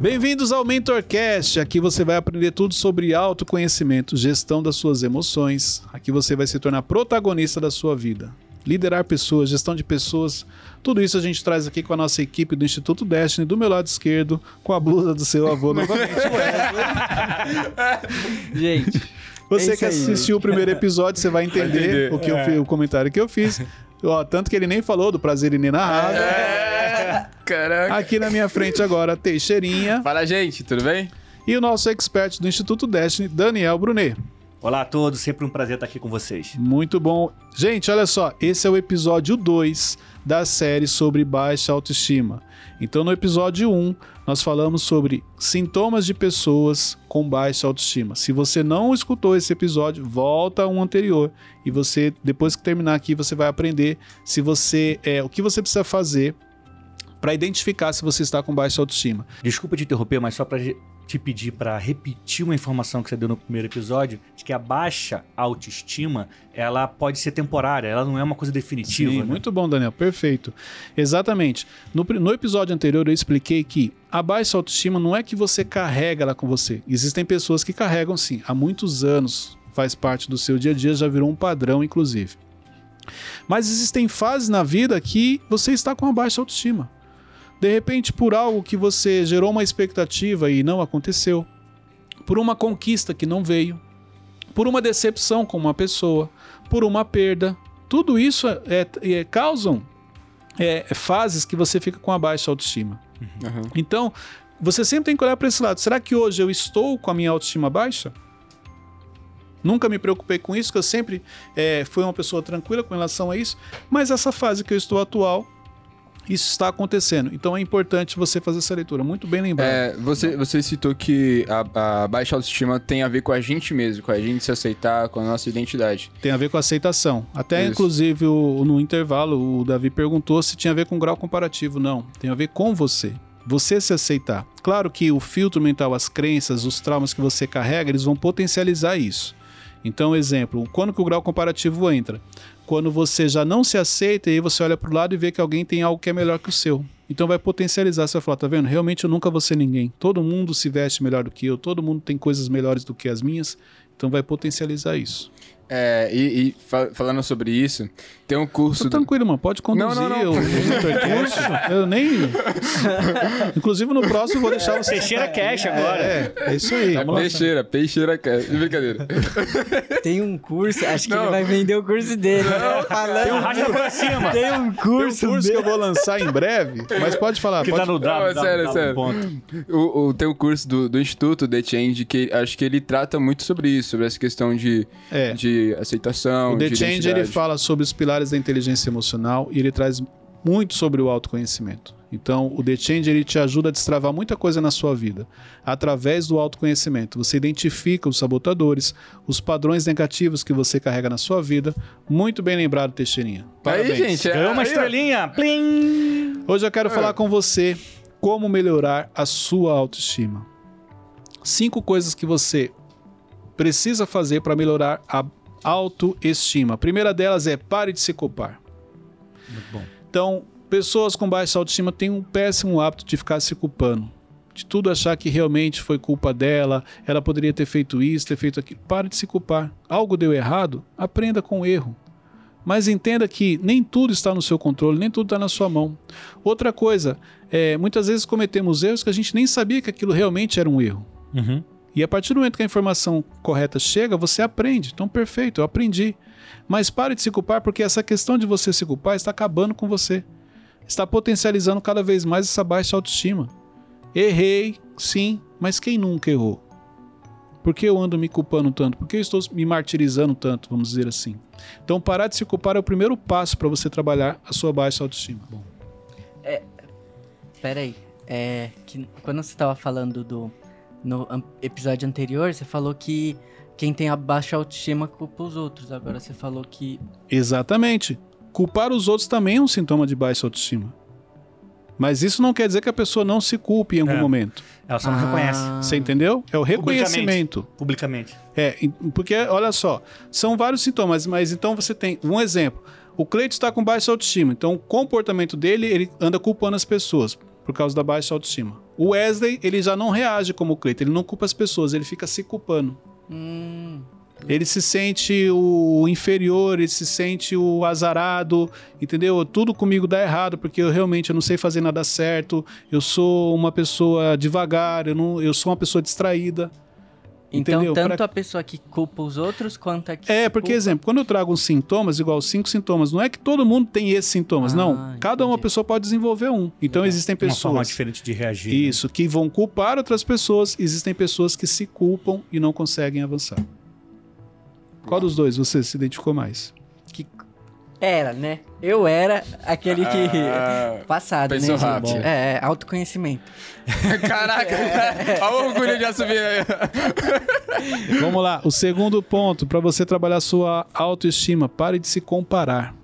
Bem-vindos ao MentorCast. Aqui você vai aprender tudo sobre autoconhecimento, gestão das suas emoções. Aqui você vai se tornar protagonista da sua vida. Liderar pessoas, gestão de pessoas, tudo isso a gente traz aqui com a nossa equipe do Instituto Destiny, do meu lado esquerdo, com a blusa do seu avô novamente. Gente, Você É que isso aí, assistiu o primeiro episódio, você vai entender, entender. o, que eu É. fiz, o comentário que eu fiz. Ó, tanto que ele nem falou do prazer inenarrável. É. Caraca. Aqui na minha frente agora, Teixeirinha Fala, gente, tudo bem? e o nosso expert do Instituto Destiny, Daniel Brunet. Olá a todos, sempre um prazer estar aqui com vocês. Muito bom. Gente, olha só, esse é o episódio 2 da série sobre baixa autoestima. Então, no episódio 1, um, nós falamos sobre sintomas de pessoas com baixa autoestima. Se você não escutou esse episódio, volta a um anterior e você, depois que terminar aqui, você vai aprender se você é o que você precisa fazer para identificar se você está com baixa autoestima. Desculpa te interromper, mas só para te pedir para repetir uma informação que você deu no primeiro episódio, de que a baixa autoestima, ela pode ser temporária, ela não é uma coisa definitiva. Sim, né? muito bom, Daniel. Perfeito. Exatamente. No, no episódio anterior eu expliquei que a baixa autoestima não é que você carrega ela com você. Existem pessoas que carregam sim, há muitos anos, faz parte do seu dia a dia, já virou um padrão, inclusive. Mas existem fases na vida que você está com a baixa autoestima. De repente, por algo que você gerou uma expectativa e não aconteceu, por uma conquista que não veio, por uma decepção com uma pessoa, por uma perda, tudo isso é, é- causam é, fases que você fica com a baixa autoestima. Uhum. Então, você sempre tem que olhar para esse lado. Será que hoje eu estou com a minha autoestima baixa? Nunca me preocupei com isso, que eu sempre é, fui uma pessoa tranquila com relação a isso. Mas essa fase que eu estou atual, isso está acontecendo. Então é importante você fazer essa leitura. Muito bem lembrado. É, você, você citou que a, a baixa autoestima tem a ver com a gente mesmo, com a gente se aceitar, com a nossa identidade. Tem a ver com aceitação. Até, Isso. inclusive, o- no intervalo, o Davi perguntou se tinha a ver com grau comparativo. Não, tem a ver com você. Você se aceitar. Claro que o filtro mental, as crenças, os traumas que você carrega, eles vão potencializar isso. Então, exemplo, quando que o grau comparativo entra? Quando você já não se aceita e aí você olha para o lado e vê que alguém tem algo que é melhor que o seu. Então vai potencializar, você vai falar, tá vendo? Realmente eu nunca vou ser ninguém. Todo mundo se veste melhor do que eu, todo mundo tem coisas melhores do que as minhas. Então vai potencializar isso. É, e, e fa- falando sobre isso, tem um curso. Tô do- tranquilo, mano. Pode conduzir Não, não, não. o eu nem. Inclusive no próximo eu vou deixar você. Teixeira Cash agora. É, é isso aí. É peixeira, peixeira. cara. Brincadeira. tem um curso, acho que Não. ele vai vender o curso dele. Falando, Arrasta pra cima. tem um Tem curso, um curso que dele. eu vou lançar em breve, mas pode falar. Que Pode... tá no Não, W, é sério, é sério. ponto. O, o, tem um curso do, do Instituto The Change que acho que ele trata muito sobre isso, sobre essa questão de, É. de aceitação. O The de Change ele fala sobre os pilares da inteligência emocional e ele traz muito sobre o autoconhecimento. Então, o The Change ele te ajuda a destravar muita coisa na sua vida através do autoconhecimento. Você identifica os sabotadores, os padrões negativos que você carrega na sua vida. Muito bem lembrado, Teixeirinha. Aí, Parabéns. gente. é- Ganhou uma aí, estrelinha. Plim! Hoje eu quero É. falar com você como melhorar a sua autoestima. Cinco coisas que você precisa fazer para melhorar a autoestima. A primeira delas é pare de se culpar. Muito bom. Então, pessoas com baixa autoestima têm um péssimo hábito de ficar se culpando. De tudo achar que realmente foi culpa dela, ela poderia ter feito isso, ter feito aquilo. Pare de se culpar. Algo deu errado? Aprenda com o erro. Mas entenda que nem tudo está no seu controle, nem tudo está na sua mão. Outra coisa, é, muitas vezes cometemos erros que a gente nem sabia que aquilo realmente era um erro. Uhum. E a partir do momento que a informação correta chega, você aprende. Então, perfeito, eu aprendi. Mas pare de se culpar, porque essa questão de você se culpar está acabando com você. Está potencializando cada vez mais essa baixa autoestima. Errei, sim, mas quem nunca errou? Por que eu ando me culpando tanto? Por que eu estou me martirizando tanto, vamos dizer assim? Então, parar de se culpar é o primeiro passo para você trabalhar a sua baixa autoestima. Pera aí. É, que quando você tava falando do... No episódio anterior, você falou que quem tem a baixa autoestima culpa os outros. Agora você falou que... Exatamente. Culpar os outros também é um sintoma de baixa autoestima. Mas isso não quer dizer que a pessoa não se culpe em algum É. momento. Ela só não Ah, reconhece Você entendeu? É o reconhecimento. publicamente. É, porque, olha só, são vários sintomas, mas então você tem um exemplo. O Cleito está com baixa autoestima, então o comportamento dele, ele anda culpando as pessoas por causa da baixa autoestima. O Wesley, ele já não reage como o Cleiton, ele não culpa as pessoas, ele fica se culpando. Hum, Ele se sente o inferior, ele se sente o azarado, entendeu? Tudo comigo dá errado porque eu realmente eu não sei fazer nada certo. Eu sou uma pessoa devagar, eu, não, eu sou uma pessoa distraída. Então, Entendeu? tanto Pra- a pessoa que culpa os outros quanto a que. É, porque, culpa. exemplo, quando eu trago uns sintomas, igual cinco sintomas, não é que todo mundo tem esses sintomas, Ah, não. Cada uma entendi. pessoa pode desenvolver um. Então existem Uma forma pessoas. diferente de reagir. né? Isso, que vão culpar outras pessoas, existem pessoas que se culpam e não conseguem avançar. Qual dos dois você se identificou mais? Que... Era, né? Eu era aquele que. Ah, Passado, pensou né? rápido. É, é, autoconhecimento. Caraca, olha o orgulho de assumir. Vamos lá, o segundo ponto para você trabalhar sua autoestima, pare de se comparar.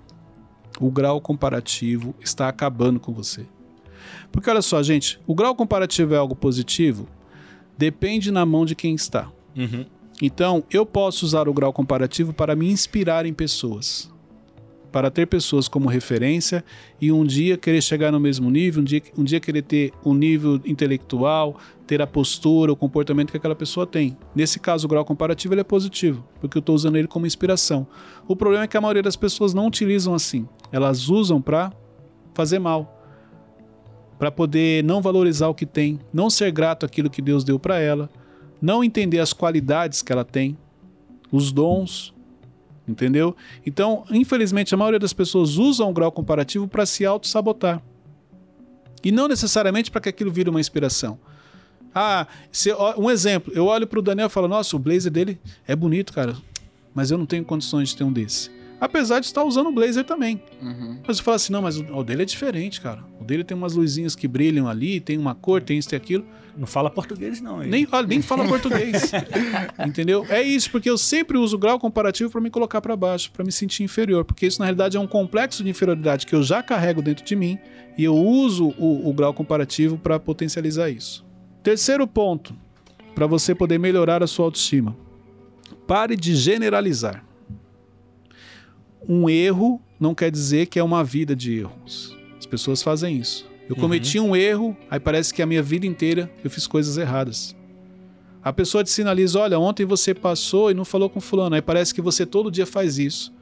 O grau comparativo está acabando com você. Porque olha só, gente, o grau comparativo é algo positivo? Depende na mão de quem está. Uhum. Então, eu posso usar o grau comparativo para me inspirar em pessoas. Para ter pessoas como referência e um dia querer chegar no mesmo nível, um dia, um dia querer ter o nível intelectual, ter a postura, o comportamento que aquela pessoa tem. Nesse caso, o grau comparativo ele é positivo, porque eu estou usando ele como inspiração. O problema é que a maioria das pessoas não utilizam assim. Elas usam para fazer mal. Para poder não valorizar o que tem, não ser grato àquilo que Deus deu para ela, não entender as qualidades que ela tem, os dons, entendeu? Então, infelizmente, a maioria das pessoas usam o grau comparativo para se auto-sabotar. E não necessariamente para que aquilo vire uma inspiração. Ah, se- um exemplo, eu olho para o Daniel e falo, nossa, o blazer dele é bonito, cara, mas eu não tenho condições de ter um desse. Apesar de estar usando o blazer também. Uhum. Mas eu falo assim, não, mas o, o dele é diferente, cara. O dele tem umas luzinhas que brilham ali, tem uma cor, tem isso, tem aquilo. Não fala português, não. hein? Nem, olha, nem fala português. Entendeu? É isso, porque eu sempre uso o grau comparativo para me colocar para baixo, para me sentir inferior. Porque isso, na realidade, é um complexo de inferioridade que eu já carrego dentro de mim e eu uso o, o grau comparativo para potencializar isso. Terceiro ponto, para você poder melhorar a sua autoestima. Pare de generalizar. Um erro não quer dizer que é uma vida de erros. As pessoas fazem isso. Eu cometi um erro, aí parece que a minha vida inteira eu fiz coisas erradas. A pessoa te sinaliza: olha, ontem você passou e não falou com fulano, aí parece que você todo dia faz isso.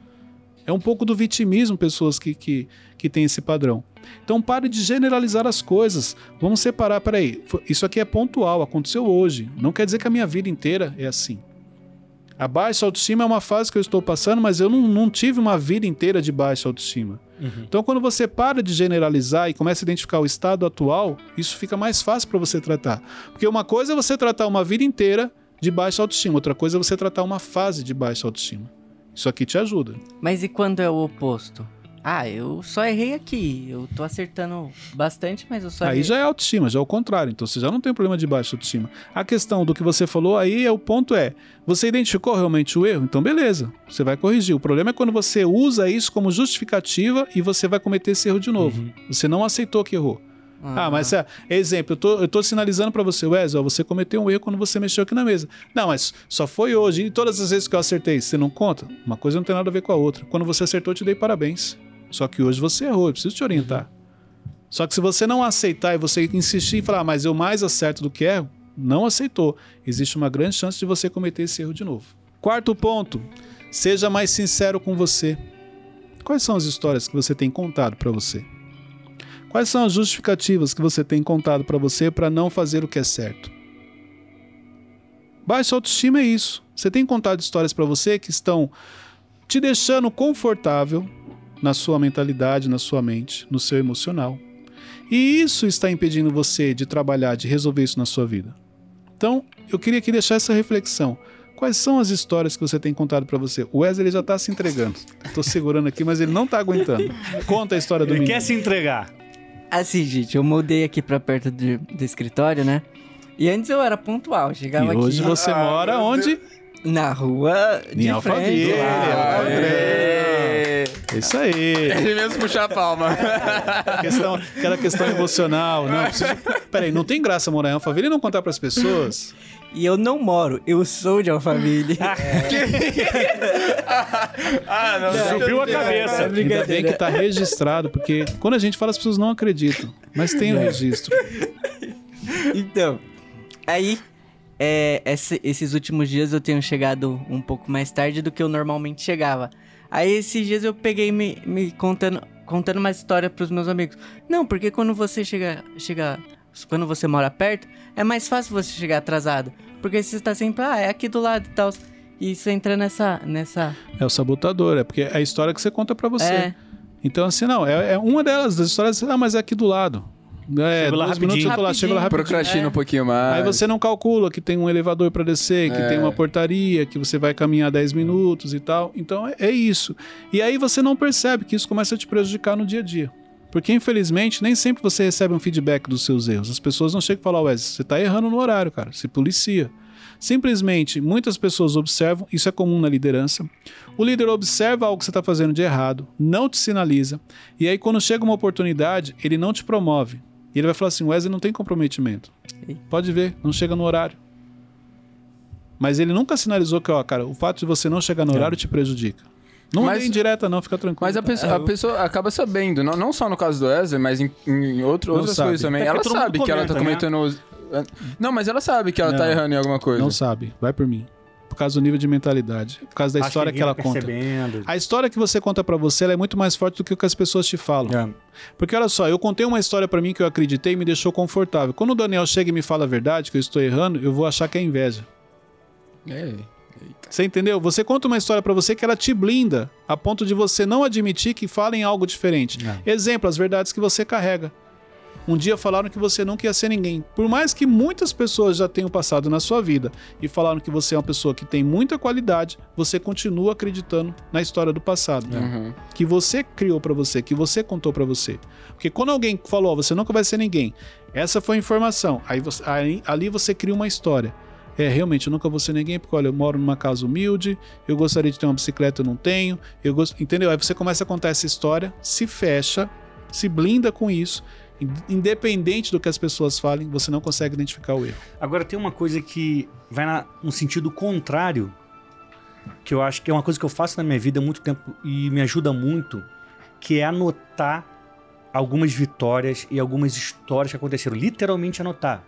É um pouco do vitimismo, pessoas que, que, que têm esse padrão. Então pare de generalizar as coisas. Vamos separar, peraí, isso aqui é pontual, aconteceu hoje. Não quer dizer que a minha vida inteira é assim. A baixa autoestima é uma fase que eu estou passando, mas eu não, não tive uma vida inteira de baixa autoestima. Uhum. Então, quando você para de generalizar e começa a identificar o estado atual, isso fica mais fácil para você tratar. Porque uma coisa é você tratar uma vida inteira de baixa autoestima, outra coisa é você tratar uma fase de baixa autoestima. Isso aqui te ajuda. Mas e quando é o oposto? Ah, eu só errei aqui. Eu tô acertando bastante, mas eu só Aí errei. já é autoestima, já é o contrário. Então você já não tem problema de baixa autoestima. A questão do que você falou aí é o ponto é: você identificou realmente o erro? Então beleza, você vai corrigir. O problema é quando você usa isso como justificativa e você vai cometer esse erro de novo. Uhum. Você não aceitou que errou. Ah, mas é, exemplo, eu tô, eu tô sinalizando pra você, Wesley, ó, você cometeu um erro quando você mexeu aqui na mesa. Não, mas só foi hoje e todas as vezes que eu acertei, você não conta? Uma coisa não tem nada a ver com a outra. Quando você acertou, eu te dei parabéns. Só que hoje você errou, eu preciso te orientar. Só que se você não aceitar e você insistir e falar, "Ah, mas eu mais acerto do que erro, não aceitou. Existe uma grande chance de você cometer esse erro de novo. Quarto ponto, seja mais sincero com você. Quais são as histórias que você tem contado pra você? Quais são as justificativas que você tem contado pra você para não fazer o que é certo? Baixa autoestima é isso. Você tem contado histórias pra você que estão te deixando confortável na sua mentalidade, na sua mente, no seu emocional. E isso está impedindo você de trabalhar, de resolver isso na sua vida. Então, eu queria aqui deixar essa reflexão. Quais são as histórias que você tem contado pra você? O Wesley já tá se entregando. Tô segurando aqui, mas ele não tá aguentando. Conta a história do Ele menino. quer se entregar. Assim, gente, eu mudei aqui pra perto do, do escritório, né? E antes eu era pontual, chegava E hoje aqui você Ah, mora onde? Na rua de Em Alphaville! É Isso aí. Ele mesmo puxar a palma. Questão, aquela questão emocional. Não, preciso... Peraí, não tem graça morar em Alphaville e não contar pras pessoas? E eu não moro, eu sou de Alphaville. ah, não. Subiu a cabeça. Ainda bem que tá registrado, porque quando a gente fala, as pessoas não acreditam. Mas tem o registro. Então, aí, é, esse- esses últimos dias eu tenho chegado um pouco mais tarde do que eu normalmente chegava. Aí esses dias eu peguei me, me contando, contando uma história pros meus amigos. Não, porque quando você chega, chega. Quando você mora perto, é mais fácil você chegar atrasado. Porque você está sempre, ah, é aqui do lado e tal. E isso entra nessa. nessa. É o sabotador, é porque é a história que você conta pra você. É. Então, assim, não, é, é uma delas, das histórias, ah, mas é aqui do lado. É, Chego lá dois minutos rapidinho. eu tô lá, chego lá rapidinho. Procrastina É. um pouquinho mais. Aí você não calcula que tem um elevador para descer, que É. tem uma portaria, que você vai caminhar 10 minutos e tal. Então é, é isso. E aí você não percebe que isso começa a te prejudicar no dia a dia. Porque infelizmente nem sempre você recebe um feedback dos seus erros. As pessoas não chegam e falam, Wesley, você tá errando no horário, cara. Se policia. Simplesmente, muitas pessoas observam, isso é comum na liderança. O líder observa algo que você está fazendo de errado, não te sinaliza, e aí quando chega uma oportunidade, ele não te promove. E ele vai falar assim: Wesley não tem comprometimento. Pode ver, não chega no horário. Mas ele nunca sinalizou que, ó, cara, o fato de você não chegar no É. horário te prejudica. Não Mas- é indireta, não, fica tranquilo. Mas a pessoa, a pessoa acaba sabendo, não, não só no caso do Wesley, mas em, em outro, outras sabe. coisas também. Porque Ela sabe que ela tá comenta, cometendo. os- Não, mas ela sabe que ela tá Não. errando em alguma coisa. Não sabe, vai por mim. Por causa do nível de mentalidade, por causa da Acho história que, ninguém ela conta. A história que você conta pra você ela é muito mais forte do que o que as pessoas te falam. É. Porque olha só, eu contei uma história pra mim que eu acreditei e me deixou confortável. Quando o Daniel chega e me fala a verdade, que eu estou errando, eu vou achar que é inveja. É. Você entendeu? Você conta uma história pra você que ela te blinda, a ponto de você não admitir que falem algo diferente. É. Exemplo, as verdades que você carrega. Um dia falaram que você nunca ia ser ninguém. Por mais que muitas pessoas já tenham passado na sua vida e falaram que você é uma pessoa que tem muita qualidade, você continua acreditando na história do passado Uhum. que você criou pra você, que você contou pra você. Porque quando alguém falou, "Ó, você nunca vai ser ninguém, essa foi a informação. Aí, você- aí- ali você cria uma história. É, realmente, eu nunca vou ser ninguém, porque olha, eu moro numa casa humilde, eu gostaria de ter uma bicicleta, eu não tenho, eu gosto. Entendeu? Aí você começa a contar essa história, se fecha, se blinda com isso. In- Independente do que as pessoas falem, você não consegue identificar o erro. Agora tem uma coisa que vai na, no sentido contrário, que eu acho que é uma coisa que eu faço na minha vida há muito tempo e me ajuda muito, que é anotar algumas vitórias e algumas histórias que aconteceram. Literalmente anotar.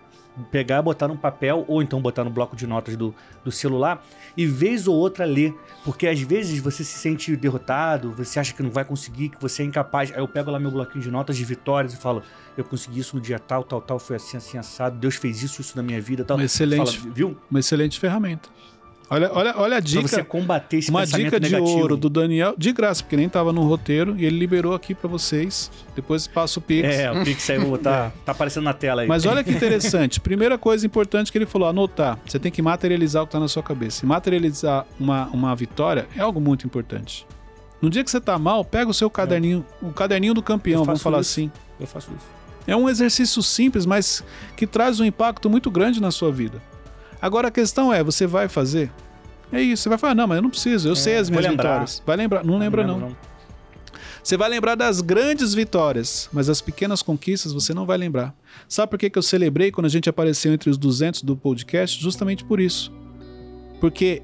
Pegar, botar num papel ou então botar no bloco de notas do, do celular e vez ou outra ler. Porque às vezes você se sente derrotado, você acha que não vai conseguir, que você é incapaz. Aí eu pego lá meu bloquinho de notas de vitórias e falo: eu consegui isso no dia tal, tal, tal, foi assim, assim, assado. Deus fez isso, isso na minha vida, tal. Uma excelente, Fala, viu? uma excelente ferramenta. Olha, olha, olha a Pra dica. você combater esse Uma dica de negativo. ouro do Daniel, de graça, porque nem tava no roteiro, e ele liberou aqui pra vocês. Depois passa o Pix. É, o Pix aí tá, tá aparecendo na tela aí. Mas olha que interessante. Primeira coisa importante que ele falou: anotar. Você tem que materializar o que tá na sua cabeça. E materializar uma, uma vitória é algo muito importante. No dia que você tá mal, pega o seu caderninho, o caderninho do campeão, vamos falar isso. assim. Eu faço isso. É um exercício simples, mas que traz um impacto muito grande na sua vida. Agora a questão é: você vai fazer? É isso, você vai falar, não, mas eu não preciso, eu sei as minhas lembrar. vitórias. Vai lembrar, não lembra não. lembro, Você vai lembrar das grandes vitórias, mas as pequenas conquistas você não vai lembrar. Sabe por que, que eu celebrei quando a gente apareceu entre os 200 do podcast? Justamente por isso. Porque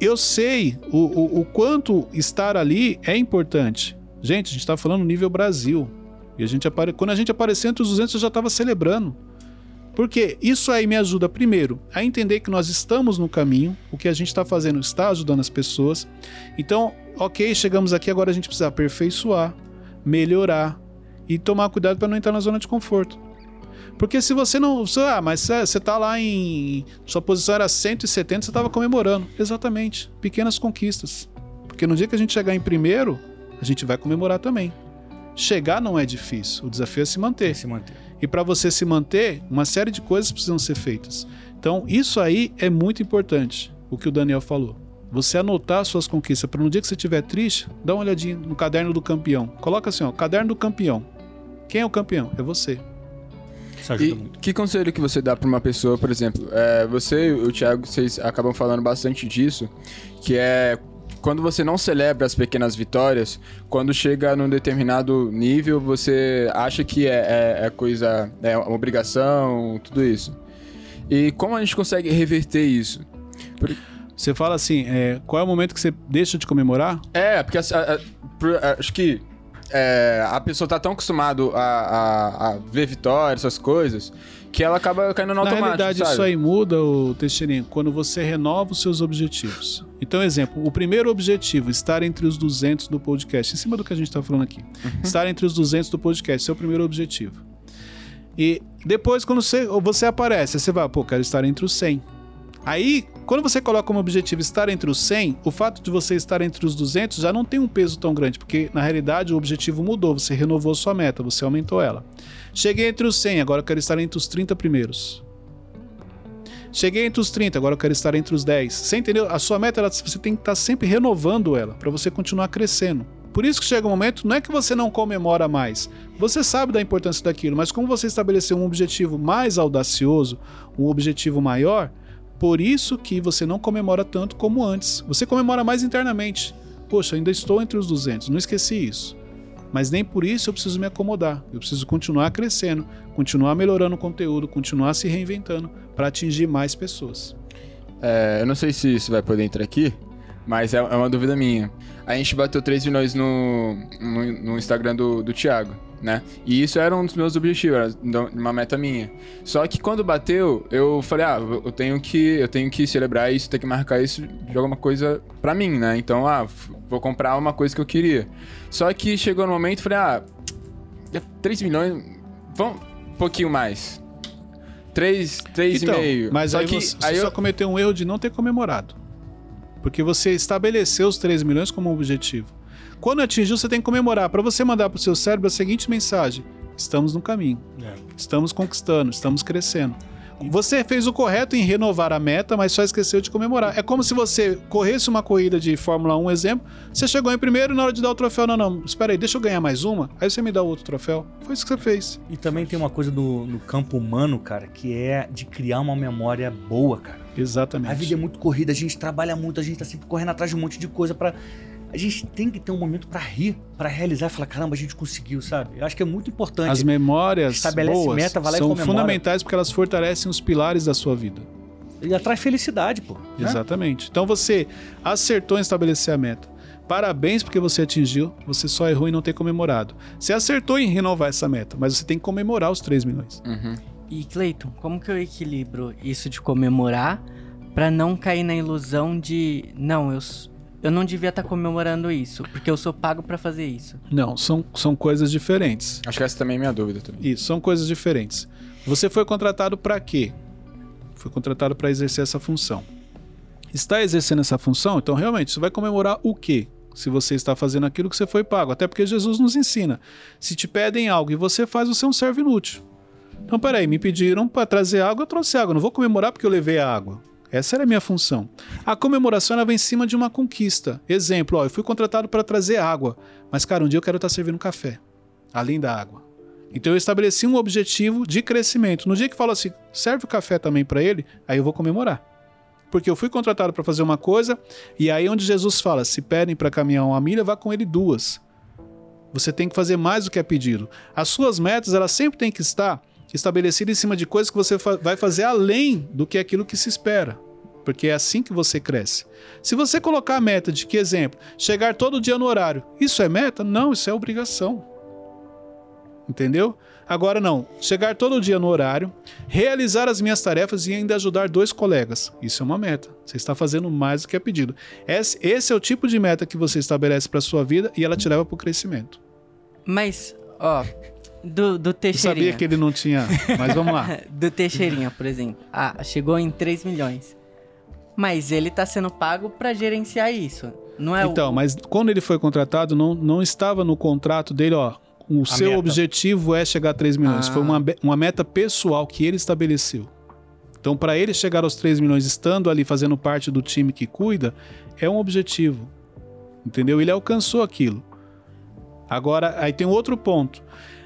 eu sei o, o, o quanto estar ali é importante. Gente, a gente está falando nível Brasil. E a gente apare... quando a gente apareceu entre os 200, eu já estava celebrando. Porque isso aí me ajuda, primeiro, a entender que nós estamos no caminho, o que a gente está fazendo está ajudando as pessoas. Então, ok, chegamos aqui, agora a gente precisa aperfeiçoar, melhorar e tomar cuidado para não entrar na zona de conforto. Porque se você não. você- Ah, mas você tá lá em. Sua posição era 170, você estava comemorando. Exatamente. Pequenas conquistas. Porque no dia que a gente chegar em primeiro, a gente vai comemorar também. Chegar não é difícil, o desafio é se manter. Se manter. E para você se manter, uma série de coisas precisam ser feitas. Então, isso aí é muito importante, o que o Daniel falou. Você anotar suas conquistas, para no dia que você estiver triste, dá uma olhadinha no caderno do campeão. Coloca assim, ó, caderno do campeão. Quem é o campeão? É você. Isso ajuda E muito. que conselho que você dá pra uma pessoa, por exemplo, é, você e o Thiago, vocês acabam falando bastante disso, que é quando você não celebra as pequenas vitórias, quando chega num determinado nível, você acha que é, é- é coisa, é uma obrigação, tudo isso. E como a gente consegue reverter isso? Você fala assim, é, qual é o momento que você deixa de comemorar? É, porque a- a- a- acho que é, a pessoa tá tão acostumada a ver vitórias, essas coisas, que ela acaba caindo no Na automático, realidade, sabe? isso aí muda, o Teixeirinho, quando você renova os seus objetivos. Então, exemplo, o primeiro objetivo, estar entre os 200 do podcast, em cima do que a gente está falando aqui. Estar entre os 200 do podcast, esse é o primeiro objetivo. E depois, quando você, você aparece, você vai, pô, quero estar entre os 100. Aí, quando você coloca como objetivo estar entre os 100, o fato de você estar entre os 200 já não tem um peso tão grande, porque na realidade o objetivo mudou, você renovou sua meta, você aumentou ela. Cheguei entre os 100, agora eu quero estar entre os 30 primeiros. Cheguei entre os 30, agora eu quero estar entre os 10. Você entendeu? A sua meta, ela, você tem que estar sempre renovando ela, para você continuar crescendo. Por isso que chega um momento, não é que você não comemora mais. Você sabe da importância daquilo, mas como você estabeleceu um objetivo mais audacioso, um objetivo maior, por isso que você não comemora tanto como antes. Você comemora mais internamente. Poxa, ainda estou entre os 200, não esqueci isso. Mas nem por isso eu preciso me acomodar. Eu preciso continuar crescendo, continuar melhorando o conteúdo, continuar se reinventando para atingir mais pessoas. É, eu não sei se isso vai poder entrar aqui, mas é, é uma dúvida minha. A gente bateu 3 milhões no, no, no Instagram do, do Thiago, né? E isso era um dos meus objetivos, era da- uma meta minha. Só que quando bateu, eu falei, ah, eu tenho que, eu tenho que celebrar isso, tenho que marcar isso de alguma coisa pra mim, né? Então, ah, vou comprar uma coisa que eu queria. Só que chegou no momento, falei, ah, 3 milhões, vamos um pouquinho mais. 3, 3,5. Então, mas Só aí que você, aí você eu, só cometeu um erro de não ter comemorado. Porque você estabeleceu os 3 milhões como objetivo. Quando atingiu, você tem que comemorar. Para você mandar para o seu cérebro a seguinte mensagem: estamos no caminho, É. estamos conquistando, estamos crescendo. Você fez o correto em renovar a meta, mas só esqueceu de comemorar. É como se você corresse uma corrida de Fórmula 1, exemplo. Você chegou em primeiro e na hora de dar o troféu, não, não, espera aí, deixa eu ganhar mais uma. Aí você me dá outro troféu. Foi isso que você fez. E também tem uma coisa no, no campo humano, cara, que é de criar uma memória boa, cara. Exatamente. A vida é muito corrida, a gente trabalha muito, a gente tá sempre correndo atrás de um monte de coisa para A gente tem que ter um momento pra rir, pra realizar e falar, caramba, a gente conseguiu, sabe? Eu acho que é muito importante. As memórias Estabelece boas meta, vai lá e são fundamentais porque elas fortalecem os pilares da sua vida. E atrai felicidade, pô. né? Exatamente. Então você acertou em estabelecer a meta. Parabéns porque você atingiu, você só errou em não ter comemorado. Você acertou em renovar essa meta, mas você tem que comemorar os 3 milhões. Uhum. E Cleiton, como que eu equilibro isso de comemorar pra não cair na ilusão de não, eu eu não devia estar comemorando isso, porque eu sou pago pra fazer isso. Não, são, são coisas diferentes. Acho que essa também é minha dúvida também. Isso, são coisas diferentes. Você foi contratado para quê? Foi contratado para exercer essa função. Está exercendo essa função? Então, realmente, você vai comemorar o quê? Se você está fazendo aquilo que você foi pago. Até porque Jesus nos ensina. Se te pedem algo e você faz, você é um servo inútil. Então, peraí, me pediram para trazer água, eu trouxe água. Não vou comemorar porque eu levei a água. Essa era a minha função. A comemoração ela vem em cima de uma conquista. Exemplo, ó, eu fui contratado para trazer água, mas cara, um dia eu quero estar servindo café, além da água. Então eu estabeleci um objetivo de crescimento. No dia que fala assim, serve o café também para ele, aí eu vou comemorar. Porque eu fui contratado para fazer uma coisa, e aí onde Jesus fala, se pedem para caminhar uma milha, vá com ele duas. Você tem que fazer mais do que é pedido. As suas metas, elas sempre têm que estar estabelecidas em cima de coisas que você fa- vai fazer além do que aquilo que se espera. Porque é assim que você cresce. Se você colocar a meta de que exemplo, chegar todo dia no horário, isso é meta? Não, isso é obrigação. Entendeu? Agora não, chegar todo dia no horário, realizar as minhas tarefas e ainda ajudar dois colegas. Isso é uma meta. Você está fazendo mais do que é pedido. Esse, esse é o tipo de meta que você estabelece para sua vida e ela te leva para o crescimento. Mas, ó, do, do Eu Teixeirinha. sabia que ele não tinha, mas vamos lá. do Teixeirinha, por exemplo. Ah, chegou em 3 milhões. Mas ele tá sendo pago pra gerenciar isso. Não é Então, o... mas quando ele foi contratado, não, não estava no contrato dele, ó. O seu meta. objetivo é chegar a 3 milhões. Ah. Foi uma, be- uma meta pessoal que ele estabeleceu. Então, para ele chegar aos 3 milhões estando ali fazendo parte do time que cuida, é um objetivo. Entendeu? Ele alcançou aquilo. Agora, aí tem outro ponto.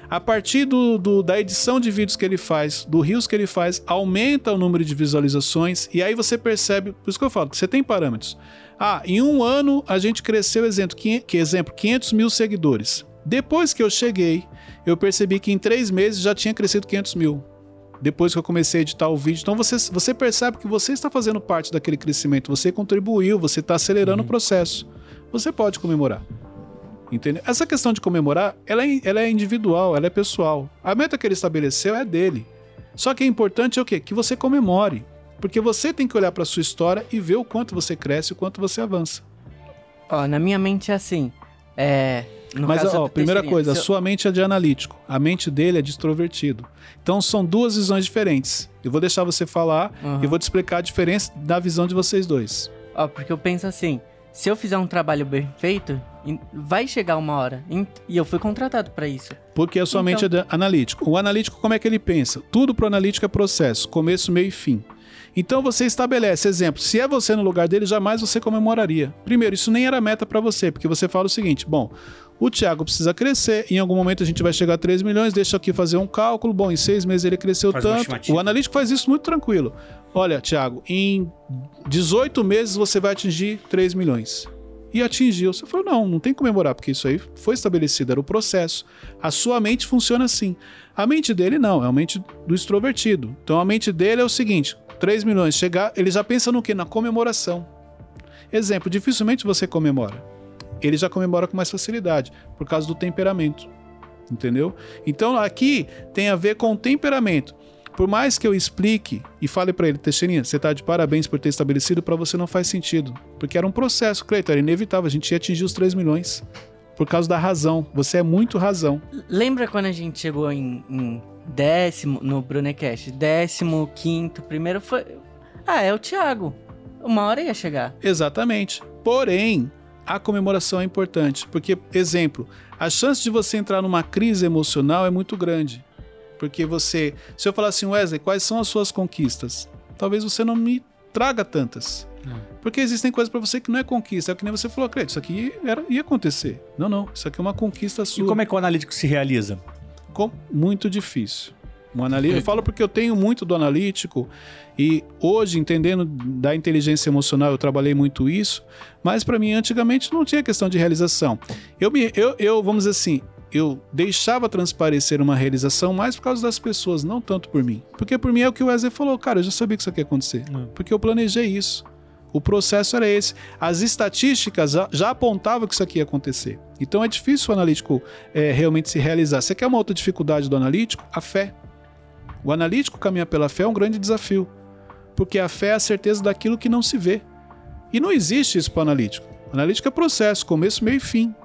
A partir do, do- da edição de vídeos que ele faz, do rios que ele faz, aumenta o número de visualizações e aí você percebe, por isso que eu falo, que você tem parâmetros. Ah, em um ano a gente cresceu, exemplo, que, exemplo, 500 mil seguidores. Depois que eu cheguei, eu percebi que em três meses já tinha crescido 500 mil. Depois que eu comecei a editar o vídeo. Então você, você percebe que você está fazendo parte daquele crescimento, você contribuiu, você está acelerando o processo. Você pode comemorar. Entendeu? Essa questão de comemorar, ela é, ela é individual, ela é pessoal. A meta que ele estabeleceu é dele. Só que é importante é o quê? Que você comemore. Porque você tem que olhar para sua história e ver o quanto você cresce, o quanto você avança. Ó, na minha mente é assim. É. Mas, ó, da primeira coisa, a eu- sua mente é de analítico, a mente dele é de extrovertido. Então são duas visões diferentes. Eu vou deixar você falar Aham. e vou te explicar a diferença da visão de vocês dois. Ó, porque eu penso assim, se eu fizer um trabalho bem feito, vai chegar uma hora. E eu fui contratado pra isso. Porque a sua Então- mente é de analítico. O analítico, como é que ele pensa? Tudo pro analítico é processo, começo, meio e fim. Então você estabelece, exemplo, se é você no lugar dele, jamais você comemoraria. Primeiro, isso nem era meta para você, porque você fala o seguinte: bom, o Thiago precisa crescer, em algum momento a gente vai chegar a 3 milhões, deixa eu aqui fazer um cálculo. Bom, em seis meses ele cresceu Faz tanto. O analítico faz isso muito tranquilo. Olha, Thiago, em 18 meses você vai atingir 3 milhões. E atingiu. Você falou: não, não tem que comemorar, porque isso aí foi estabelecido, era o processo. A sua mente funciona assim. A mente dele não, é a mente do extrovertido. Então a mente dele é o seguinte: 3 milhões chegar, ele já pensa no quê? Na comemoração. Exemplo, dificilmente você comemora. Ele já comemora com mais facilidade, por causa do temperamento. Entendeu? Então aqui tem a ver com o temperamento. Por mais que eu explique e fale pra ele, Teixeirinha, você tá de parabéns por ter estabelecido, pra você não faz sentido. Porque era um processo, Cleiton, era inevitável, a gente ia atingir os 3 milhões. Por causa da razão. Você é muito razão. Lembra quando a gente chegou em, em décimo, no Brunecast? Décimo, quinto, primeiro foi... Ah, é o Thiago. Uma hora ia chegar. Exatamente. Porém, a comemoração é importante, porque, exemplo, a chance de você entrar numa crise emocional é muito grande. Porque você, se eu falar assim, Wesley, quais são as suas conquistas? Talvez você não me traga tantas. Não. Porque existem coisas pra você que não é conquista. É o que nem você falou, acredito, isso aqui era, ia acontecer. Não, não, isso aqui é uma conquista E sua. como é que o analítico se realiza? Com- muito difícil. Um analí- Eu falo porque eu tenho muito do analítico e hoje, entendendo da inteligência emocional, eu trabalhei muito isso, mas para mim, antigamente, não tinha questão de realização. Eu, me, eu, eu, vamos dizer assim, eu deixava transparecer uma realização mais por causa das pessoas, não tanto por mim. Porque por mim é o que o Wesley falou, cara, eu já sabia que isso aqui ia acontecer. Hum. Porque eu planejei isso. O processo era esse. As estatísticas já, já apontavam que isso aqui ia acontecer. Então é difícil o analítico é, realmente se realizar. Você quer uma outra dificuldade do analítico? A fé. O analítico caminhar pela fé é um grande desafio. Porque a fé é a certeza daquilo que não se vê. E não existe isso para o analítico. O analítico é processo, começo, meio e fim.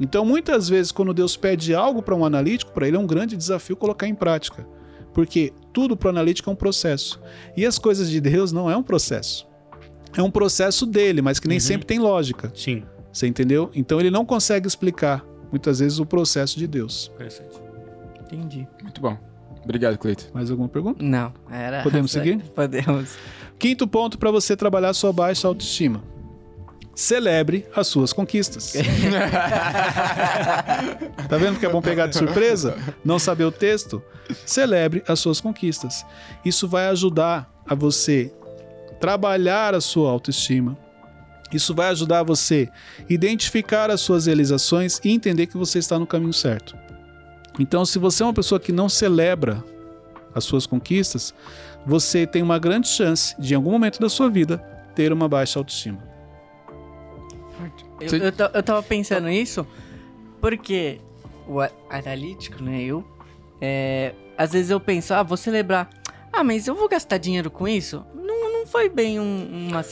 Então, muitas vezes, quando Deus pede algo para um analítico, para ele é um grande desafio colocar em prática. Porque tudo para o analítico é um processo. E as coisas de Deus não é um processo. É um processo dele, mas que nem Uhum. sempre tem lógica. Sim. Você entendeu? Então ele não consegue explicar, muitas vezes, o processo de Deus. Interessante. Entendi. Muito bom. Obrigado, Cleiton. Mais alguma pergunta? Não, era... Podemos seguir? Podemos. Quinto ponto para você trabalhar sua baixa autoestima. Celebre as suas conquistas. tá vendo que é bom pegar de surpresa? Não saber o texto? Celebre as suas conquistas. Isso vai ajudar a você trabalhar a sua autoestima. Isso vai ajudar você identificar as suas realizações e entender que você está no caminho certo. Então, se você é uma pessoa que não celebra as suas conquistas, você tem uma grande chance de, em algum momento da sua vida, ter uma baixa autoestima. Eu, eu, eu tava pensando isso porque o analítico, né, eu, é, às vezes eu penso, ah, vou celebrar. Ah, mas eu vou gastar dinheiro com isso? Não, não foi bem um- uma...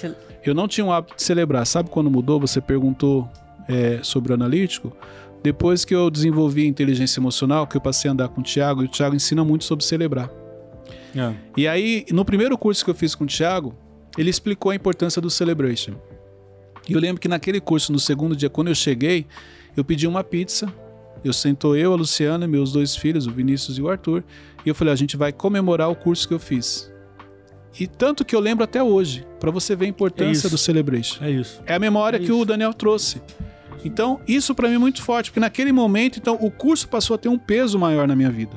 Eu não tinha o hábito de celebrar. Sabe quando mudou? Você perguntou é, sobre o analítico. Depois que eu desenvolvi a inteligência emocional, que eu passei a andar com o Thiago, e o Thiago ensina muito sobre celebrar. É. E aí, no primeiro curso que eu fiz com o Thiago, ele explicou a importância do celebration. E eu lembro que naquele curso, no segundo dia, quando eu cheguei, eu pedi uma pizza. Eu sentou eu, a Luciana, meus dois filhos, o Vinícius e o Arthur. E eu falei, a gente vai comemorar o curso que eu fiz. E tanto que eu lembro até hoje, para você ver a importância isso. do celebration. É isso. É a memória É que o. Daniel trouxe. Então, isso para mim é muito forte, porque naquele momento, então, o curso passou a ter um peso maior na minha vida.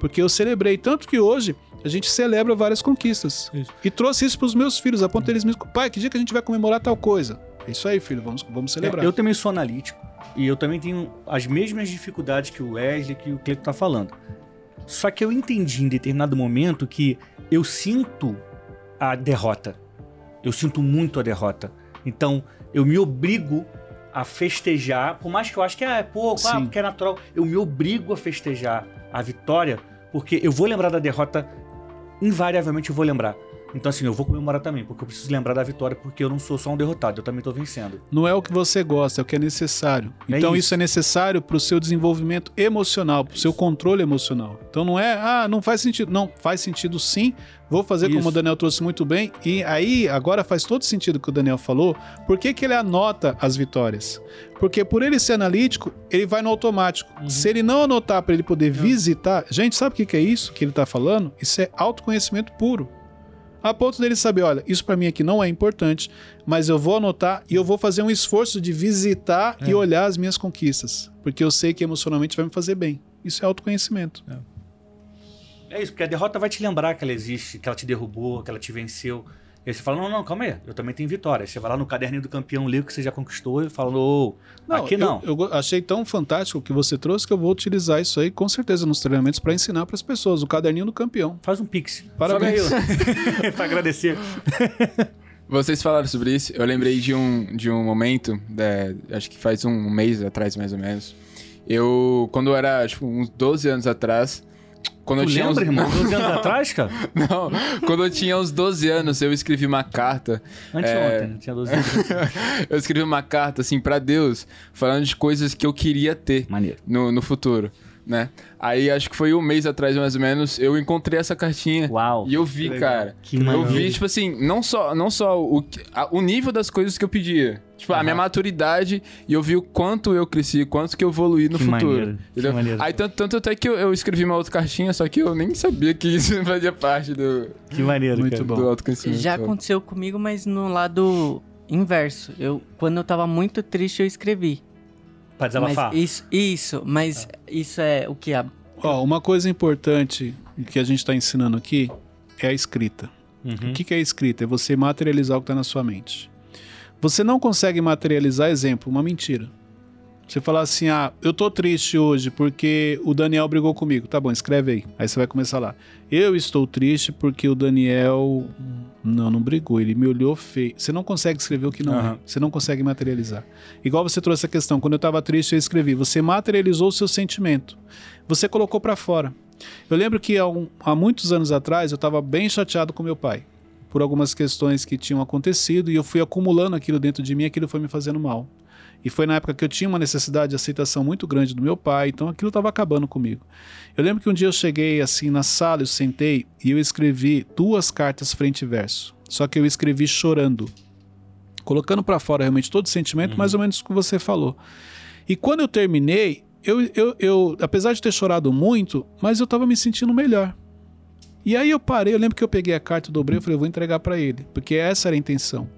Porque eu celebrei, tanto que hoje a gente celebra várias conquistas. Isso. E trouxe isso para os meus filhos, a ponto deles me pai, que dia que a gente vai comemorar tal coisa? É isso aí, filho, vamos, vamos celebrar. É, eu também sou analítico e eu também tenho as mesmas dificuldades que o Wesley, que o Cleiton tá falando. Só que eu entendi em determinado momento que eu sinto a derrota. Eu sinto muito a derrota. Então, eu me obrigo a festejar, por mais que eu acho que ah, é pouco, ah, porque é natural, eu me obrigo a festejar a vitória, porque eu vou lembrar da derrota, invariavelmente eu vou lembrar. Então, assim, eu vou comemorar também, porque eu preciso lembrar da vitória, porque eu não sou só um derrotado, eu também tô vencendo. Não é o que você gosta, é o que é necessário. É Então isso. isso. é necessário para o seu desenvolvimento emocional, para o seu controle emocional. Então não é, ah, não faz sentido. Não, faz sentido sim. Vou fazer como Isso. o Daniel trouxe muito bem. E aí, agora faz todo sentido o que o Daniel falou. Por que, que ele anota as vitórias? Porque por ele ser analítico, ele vai no automático. Uhum. Se ele não anotar para ele poder visitar. Gente, sabe o que, que é isso que ele está falando? Isso é autoconhecimento puro. A ponto dele saber, olha, isso para mim aqui não é importante, mas eu vou anotar e eu vou fazer um esforço de visitar É. e olhar as minhas conquistas, porque eu sei que emocionalmente vai me fazer bem. Isso é autoconhecimento. É isso, porque a derrota vai te lembrar que ela existe, que ela te derrubou, que ela te venceu. E aí você fala, não, não, calma aí, eu também tenho vitória. Aí você vai lá no caderninho do campeão, lê o que você já conquistou e fala, ô, aqui eu- não. Eu, go- achei tão fantástico o que você trouxe que eu vou utilizar isso aí com certeza nos treinamentos para ensinar para as pessoas o caderninho do campeão. Faz um pix. Parabéns. Pra agradecer. Vocês falaram sobre isso, eu lembrei de um, de um momento, é, acho que faz um mês atrás, mais ou menos. Eu, quando eu era, tipo, uns 12 anos atrás, quando Tu eu tinha lembra, uns... irmão? 12 anos atrás, cara? Não, quando eu tinha uns 12 anos, eu escrevi uma carta. Anteontem, né? Tinha 12 anos. eu escrevi uma carta, assim, pra Deus, falando de coisas que eu queria ter Maneiro. no, no futuro, né? Aí, acho que foi um mês atrás, mais ou menos, eu encontrei essa cartinha. Uau. E eu vi, cara. Que eu vi, tipo assim, não só, não só o, que- a- o nível das coisas que eu pedia. Tipo, a Aham. minha maturidade e eu vi o quanto eu cresci, quanto que eu evoluí no Que futuro. que maneiro. Aí, tanto, tanto até que eu, eu escrevi uma outra cartinha, só que eu nem sabia que isso fazia parte do, Que maneiro, Muito cara. bom. do autoconhecimento. Já aconteceu comigo, mas no lado inverso. Eu, quando eu tava muito triste, eu escrevi. Pra desabafar. Mas isso, isso, mas isso é o que a Ó, uma coisa importante que a gente está ensinando aqui é a escrita. Uhum. O que, que é escrita? É você materializar o que está na sua mente. Você não consegue materializar, exemplo, uma mentira. Você falar assim, ah, eu tô triste hoje porque o Daniel brigou comigo. Tá bom, escreve aí. Aí você vai começar lá. Eu estou triste porque o Daniel. Não, não brigou, ele me olhou feio. Você não consegue escrever o que não é. Aham. Você não consegue materializar. Igual você trouxe a questão, quando eu tava triste eu escrevi. Você materializou o seu sentimento. Você colocou pra fora. Eu lembro que há, um- há muitos anos atrás eu tava bem chateado com meu pai. Por algumas questões que tinham acontecido e eu fui acumulando aquilo dentro de mim e aquilo foi me fazendo mal. E foi na época que eu tinha uma necessidade de aceitação muito grande do meu pai, então aquilo estava acabando comigo. Eu lembro que um dia eu cheguei assim na sala, eu sentei e eu escrevi duas cartas frente e verso. Só que eu escrevi chorando, colocando para fora realmente todo o sentimento, mais ou menos o que você falou. E quando eu terminei, eu, eu, eu apesar de ter chorado muito, mas eu estava me sentindo melhor. E aí eu parei, eu lembro que eu peguei a carta, dobrei, eu falei, eu vou entregar para ele, porque essa era a intenção.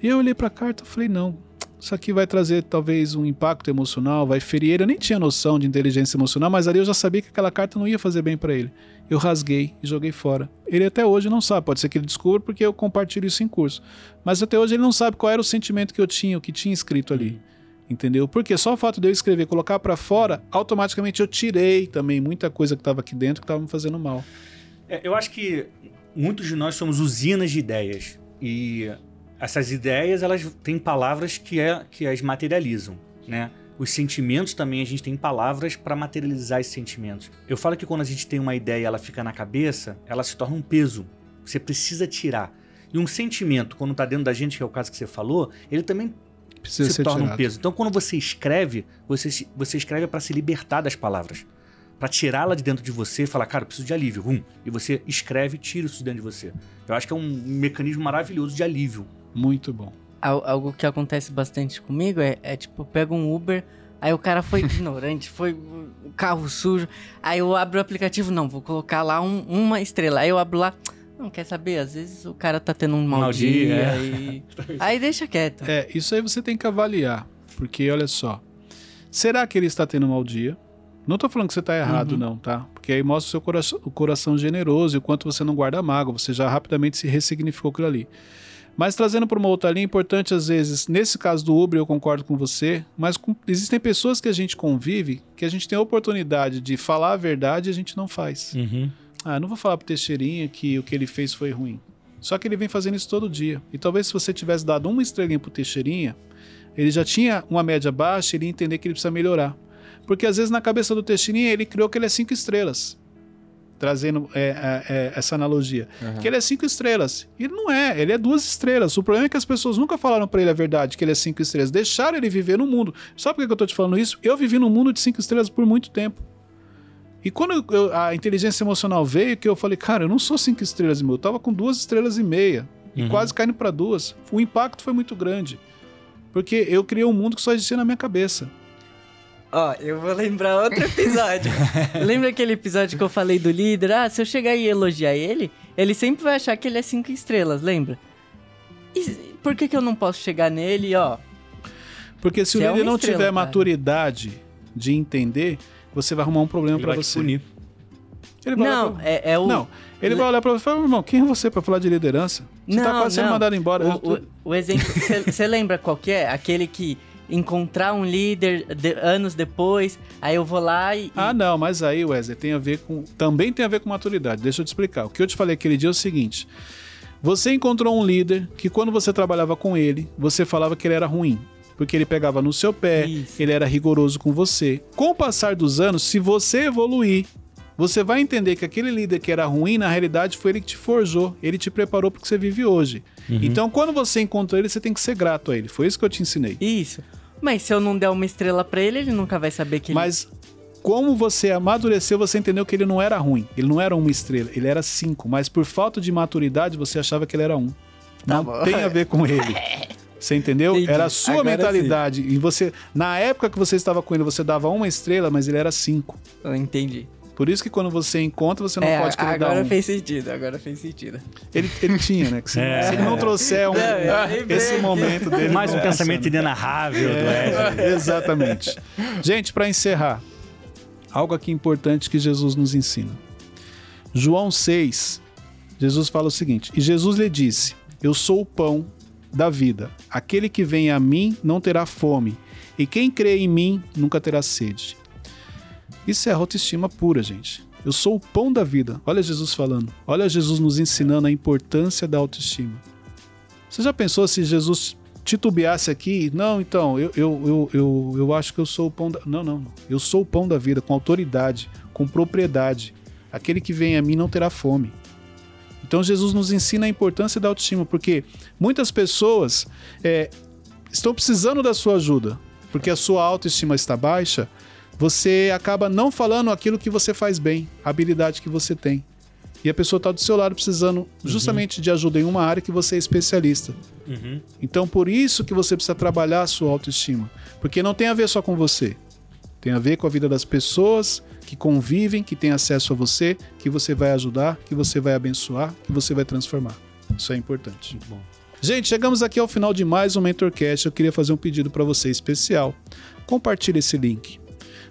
E eu olhei para a carta e falei, não, isso aqui vai trazer talvez um impacto emocional, vai ferir ele. Eu nem tinha noção de inteligência emocional, mas ali eu já sabia que aquela carta não ia fazer bem para ele. Eu rasguei e joguei fora. Ele até hoje não sabe, pode ser que ele descubra porque eu compartilho isso em curso. Mas até hoje ele não sabe qual era o sentimento que eu tinha, o que tinha escrito ali. Entendeu? Porque só o fato de eu escrever, colocar para fora, automaticamente eu tirei também muita coisa que estava aqui dentro que estava me fazendo mal. É, eu acho que muitos de nós somos usinas de ideias. E essas ideias, elas têm palavras que, é, que as materializam, né? Os sentimentos também, a gente tem palavras para materializar esses sentimentos. Eu falo que quando a gente tem uma ideia e ela fica na cabeça, ela se torna um peso. Você precisa tirar. E um sentimento, quando está dentro da gente, que é o caso que você falou, ele também Precisa se torna tirado. um peso. Então, quando você escreve, você, você escreve para se libertar das palavras. Para tirá-la de dentro de você e falar, cara, eu preciso de alívio. Hum. E você escreve e tira isso de dentro de você. Eu acho que é um mecanismo maravilhoso de alívio. Muito bom. Al- algo que acontece bastante comigo é, é tipo, pego um Uber, aí o cara foi ignorante, foi o carro sujo, aí eu abro o aplicativo, não, vou colocar lá um- uma estrela, aí eu abro lá, não, quer saber, às vezes o cara tá tendo um mau, Mau dia, é. e... aí deixa quieto. É, isso aí você tem que avaliar. Porque, olha só. Será que ele está tendo um mau dia? Não tô falando que você está errado, Uhum. não, tá? Porque aí mostra o seu coração, o coração generoso e o quanto você não guarda mágoa. Você já rapidamente se ressignificou aquilo ali. Mas trazendo para uma outra linha, é importante às vezes, nesse caso do Uber, eu concordo com você, mas com- existem pessoas que a gente convive que a gente tem a oportunidade de falar a verdade e a gente não faz. Ah, não vou falar pro Teixeirinha que o que ele fez foi ruim. Só que ele vem fazendo isso todo dia. E talvez se você tivesse dado uma estrelinha pro Teixeirinha, ele já tinha uma média baixa, ele ia entender que ele precisa melhorar. Porque às vezes na cabeça do Teixeirinha ele criou que ele é cinco estrelas. Trazendo é, é, é, essa analogia. Que ele é cinco estrelas. Ele não é, ele é duas estrelas. O problema é que as pessoas nunca falaram para ele a verdade, que ele é cinco estrelas. Deixaram ele viver no mundo. Sabe por que eu tô te falando isso? Eu vivi num mundo de cinco estrelas por muito tempo. E quando eu- a inteligência emocional veio, que eu falei, cara, eu não sou cinco estrelas e meio, eu tava com duas estrelas e meia. E Uhum. quase caindo para duas. O impacto foi muito grande. Porque eu criei um mundo que só existia na minha cabeça. Ó, eu vou lembrar outro episódio. Lembra aquele episódio que eu falei do líder? Ah, se eu chegar e elogiar ele, ele sempre vai achar que ele é cinco estrelas, lembra? E por que, que eu não posso chegar nele, ó? Porque se o é líder uma não estrela, tiver cara. maturidade de entender, você vai arrumar um problema Ele para você. punir. Ele vai olhar Não, pra- é, é o. Não, ele vai olhar para você e falar, irmão, quem é você para falar de liderança? Você tá Não, quase sendo não. mandado embora. O, tô- o, o exemplo, você lembra qual que é? Aquele que encontrar um líder de- anos depois, aí eu vou lá e. Ah, não, mas aí, Wesley, tem a ver com. Também tem a ver com maturidade. Deixa eu te explicar. O que eu te falei aquele dia é o seguinte: você encontrou um líder que, quando você trabalhava com ele, você falava que ele era ruim. Porque ele pegava no seu pé, Isso. ele era rigoroso com você. Com o passar dos anos, se você evoluir, você vai entender que aquele líder que era ruim, na realidade, foi ele que te forjou, ele te preparou para o que você vive hoje. Então, quando você encontrou ele, você tem que ser grato a ele. Foi isso que eu te ensinei. Isso. Mas se eu não der uma estrela pra ele, ele nunca vai saber que ele. Mas como você amadureceu, você entendeu que ele não era ruim. Ele não era uma estrela, ele era cinco. Mas por falta de maturidade, você achava que ele era um. não bom. tem a ver com ele. Você entendeu? Entendi. Era a sua Agora mentalidade. E você, na época que você estava com ele, você dava uma estrela, mas ele era cinco. Eu entendi. Por isso que quando você encontra, você não é, pode querer dar agora um. fez sentido, agora fez sentido. Ele, ele tinha, né? Que se, É. se ele não trouxer um- Não, esse momento dele. Mais um pensamento inenarrável do Wesley. É, exatamente. Gente, para encerrar, algo aqui importante que Jesus nos ensina. João 6, Jesus fala o seguinte: E Jesus lhe disse: Eu sou o pão da vida. Aquele que vem a mim não terá fome, e quem crê em mim nunca terá sede. Isso é autoestima pura, gente. Eu sou o pão da vida. Olha Jesus falando. Olha Jesus nos ensinando a importância da autoestima. Você já pensou se Jesus titubeasse aqui? Não, então, eu, eu, eu, eu, eu acho que eu sou o pão da. Não, não. Eu sou o pão da vida, com autoridade, com propriedade. Aquele que vem a mim não terá fome. Então Jesus nos ensina a importância da autoestima, porque muitas pessoas é, estão precisando da sua ajuda, porque a sua autoestima está baixa, você acaba não falando aquilo que você faz bem, a habilidade que você tem. E a pessoa está do seu lado precisando justamente de ajuda em uma área que você é especialista. Uhum. Então, por isso que você precisa trabalhar a sua autoestima. Porque não tem a ver só com você. Tem a ver com a vida das pessoas que convivem, que têm acesso a você, que você vai ajudar, que você vai abençoar, que você vai transformar. Isso é importante. Muito bom. Gente, chegamos aqui ao final de mais um Mentorcast. Eu queria fazer um pedido para você especial. Compartilhe esse link.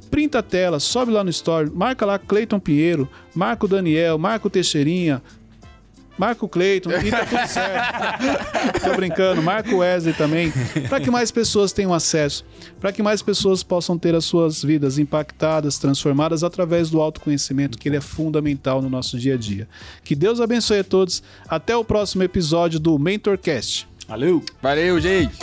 Printa a tela, sobe lá no story, marca lá Cleiton Pinheiro, marca o Daniel, marca o Teixeirinha, marca o Cleiton e tá tudo certo. Tô brincando, marca o Wesley também, para que mais pessoas tenham acesso, para que mais pessoas possam ter as suas vidas impactadas, transformadas através do autoconhecimento, que ele é fundamental no nosso dia a dia. Que Deus abençoe a todos. Até o próximo episódio do Mentorcast. Valeu! Valeu, gente!